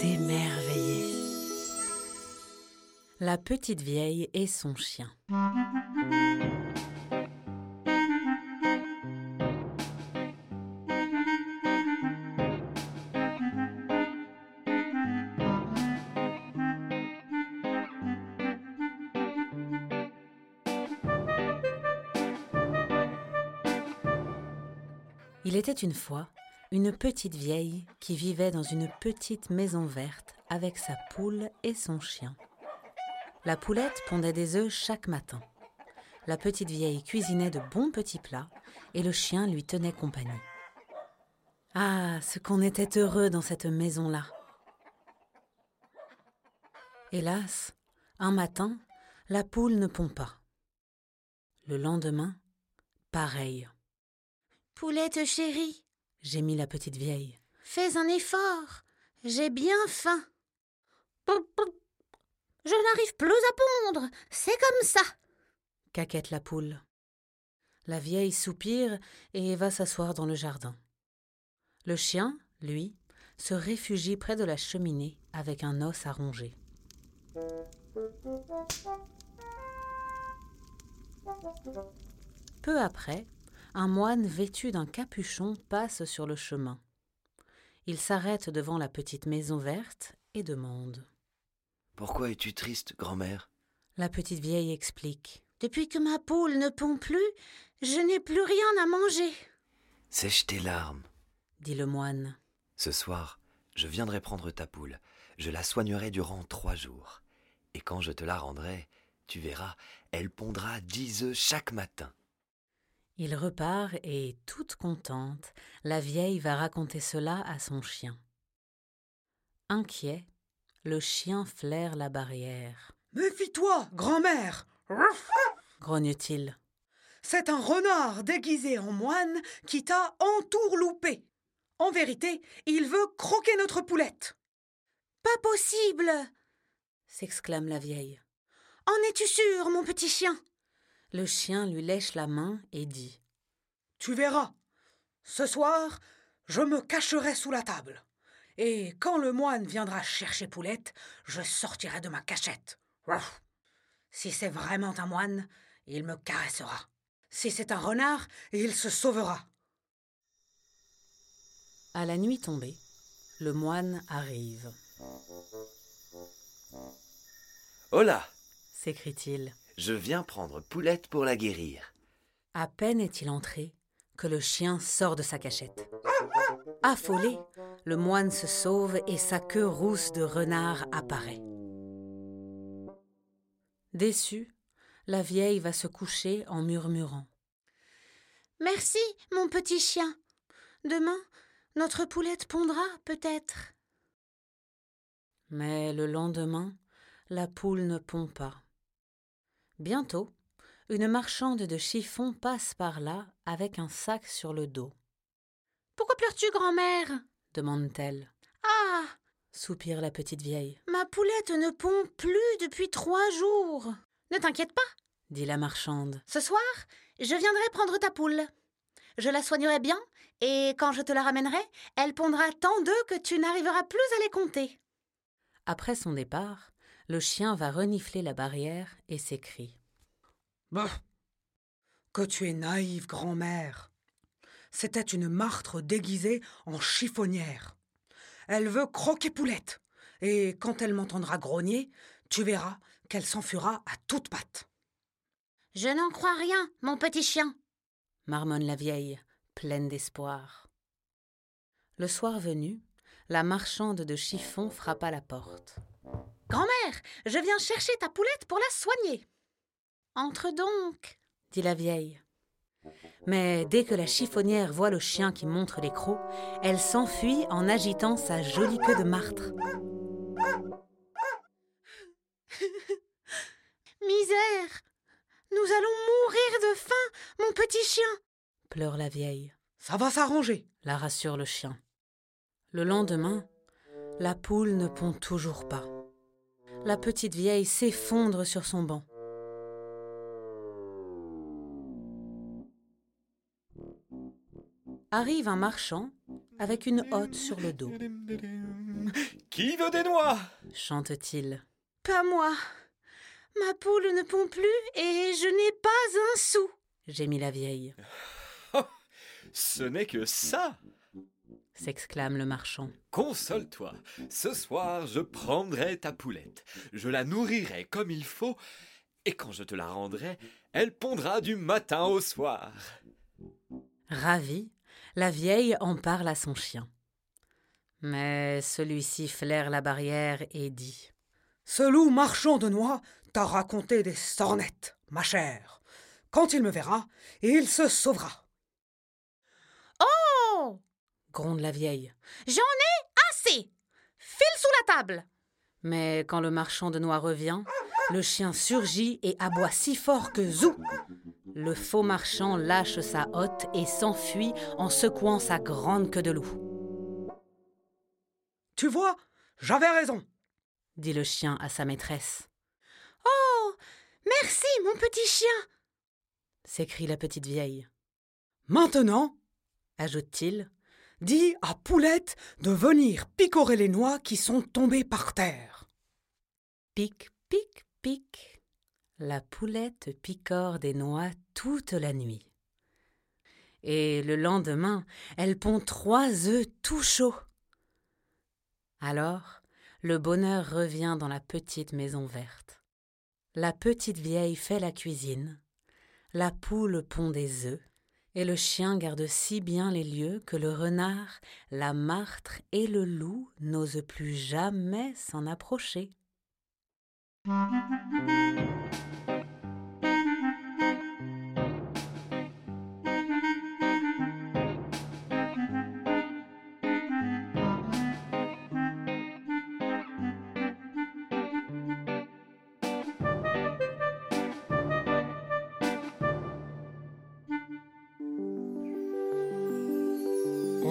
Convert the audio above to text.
s'émerveiller. La petite vieille et son chien. Il était une fois une petite vieille qui vivait dans une petite maison verte avec sa poule et son chien. La poulette pondait des œufs chaque matin. La petite vieille cuisinait de bons petits plats et le chien lui tenait compagnie. Ah, ce qu'on était heureux dans cette maison-là. Hélas, un matin, la poule ne pond pas. Le lendemain, pareil. Poulette chérie, Gémit la petite vieille. fais un effort. J'ai bien faim. Je n'arrive plus à pondre. C'est comme ça. Caquette la poule. La vieille soupire et va s'asseoir dans le jardin. Le chien, lui, se réfugie près de la cheminée avec un os à ronger. Peu après, un moine vêtu d'un capuchon passe sur le chemin. Il s'arrête devant la petite maison verte et demande. Pourquoi es-tu triste, grand-mère? La petite vieille explique. Depuis que ma poule ne pond plus, je n'ai plus rien à manger. Sèche tes larmes. dit le moine. Ce soir, je viendrai prendre ta poule. Je la soignerai durant trois jours. Et quand je te la rendrai, tu verras, elle pondra dix œufs chaque matin. Il repart et, toute contente, la vieille va raconter cela à son chien. Inquiet, le chien flaire la barrière. Méfie-toi, grand-mère Grogne-t-il. C'est un renard déguisé en moine qui t'a entourloupé. En vérité, il veut croquer notre poulette. Pas possible. s'exclame la vieille. En es-tu sûr, mon petit chien? Le chien lui lèche la main et dit Tu verras. Ce soir, je me cacherai sous la table. Et quand le moine viendra chercher Poulette, je sortirai de ma cachette. Ouf. Si c'est vraiment un moine, il me caressera. Si c'est un renard, il se sauvera. À la nuit tombée, le moine arrive. Hola s'écrie-t-il. Je viens prendre Poulette pour la guérir. À peine est-il entré que le chien sort de sa cachette. Affolé, le moine se sauve et sa queue rousse de renard apparaît. Déçue, la vieille va se coucher en murmurant. Merci, mon petit chien. Demain, notre poulette pondra, peut-être. Mais le lendemain, la poule ne pond pas. Bientôt, une marchande de chiffons passe par là avec un sac sur le dos. Pourquoi pleures-tu, grand-mère? demande-t-elle. Ah Soupire la petite vieille. Ma poulette ne pond plus depuis trois jours. Ne t'inquiète pas, dit la marchande. ce soir, je viendrai prendre ta poule. Je la soignerai bien, et quand je te la ramènerai, elle pondra tant d'œufs que tu n'arriveras plus à les compter. Après son départ, le chien va renifler la barrière et s'écrie. Bah, que tu es naïve, grand-mère. C'était une martre déguisée en chiffonnière. Elle veut croquer Poulette, et quand elle m'entendra grogner, tu verras qu'elle s'enfuira à toutes pattes. Je n'en crois rien, mon petit chien. marmonne la vieille, pleine d'espoir. Le soir venu, la marchande de chiffons frappa la porte. Grand-mère, je viens chercher ta poulette pour la soigner. Entre donc. dit la vieille. Mais dès que la chiffonnière voit le chien qui montre les crocs, elle s'enfuit en agitant sa jolie queue de martre. Misère Nous allons mourir de faim, mon petit chien pleure la vieille. Ça va s'arranger. la rassure le chien. Le lendemain, la poule ne pond toujours pas. La petite vieille s'effondre sur son banc. Arrive un marchand avec une hotte sur le dos. Qui veut des noix? Chante-t-il. Pas moi Ma poule ne pond plus et je n'ai pas un sou Gémit la vieille. Ce n'est que ça S'exclame le marchand. Console-toi. Ce soir, je prendrai ta poulette. Je la nourrirai comme il faut. Et quand je te la rendrai, elle pondra du matin au soir. Ravie, la vieille en parle à son chien. Mais celui-ci flaire la barrière et dit Ce loup marchand de noix t'a raconté des sornettes, ma chère. Quand il me verra, il se sauvera. Gronde la vieille. J'en ai assez File sous la table Mais quand le marchand de noix revient, le chien surgit et aboie si fort que zou Le faux marchand lâche sa hotte et s'enfuit en secouant sa grande queue de loup. Tu vois, j'avais raison. dit le chien à sa maîtresse. Oh Merci, mon petit chien s'écrie la petite vieille. Maintenant, Ajoute-t-il, dis à Poulette de venir picorer les noix qui sont tombées par terre. pic, pic, pic. La poulette picore des noix toute la nuit. Et le lendemain, elle pond trois œufs tout chauds. Alors, le bonheur revient dans la petite maison verte. La petite vieille fait la cuisine, la poule pond des œufs, et le chien garde si bien les lieux que le renard, la martre et le loup n'osent plus jamais s'en approcher.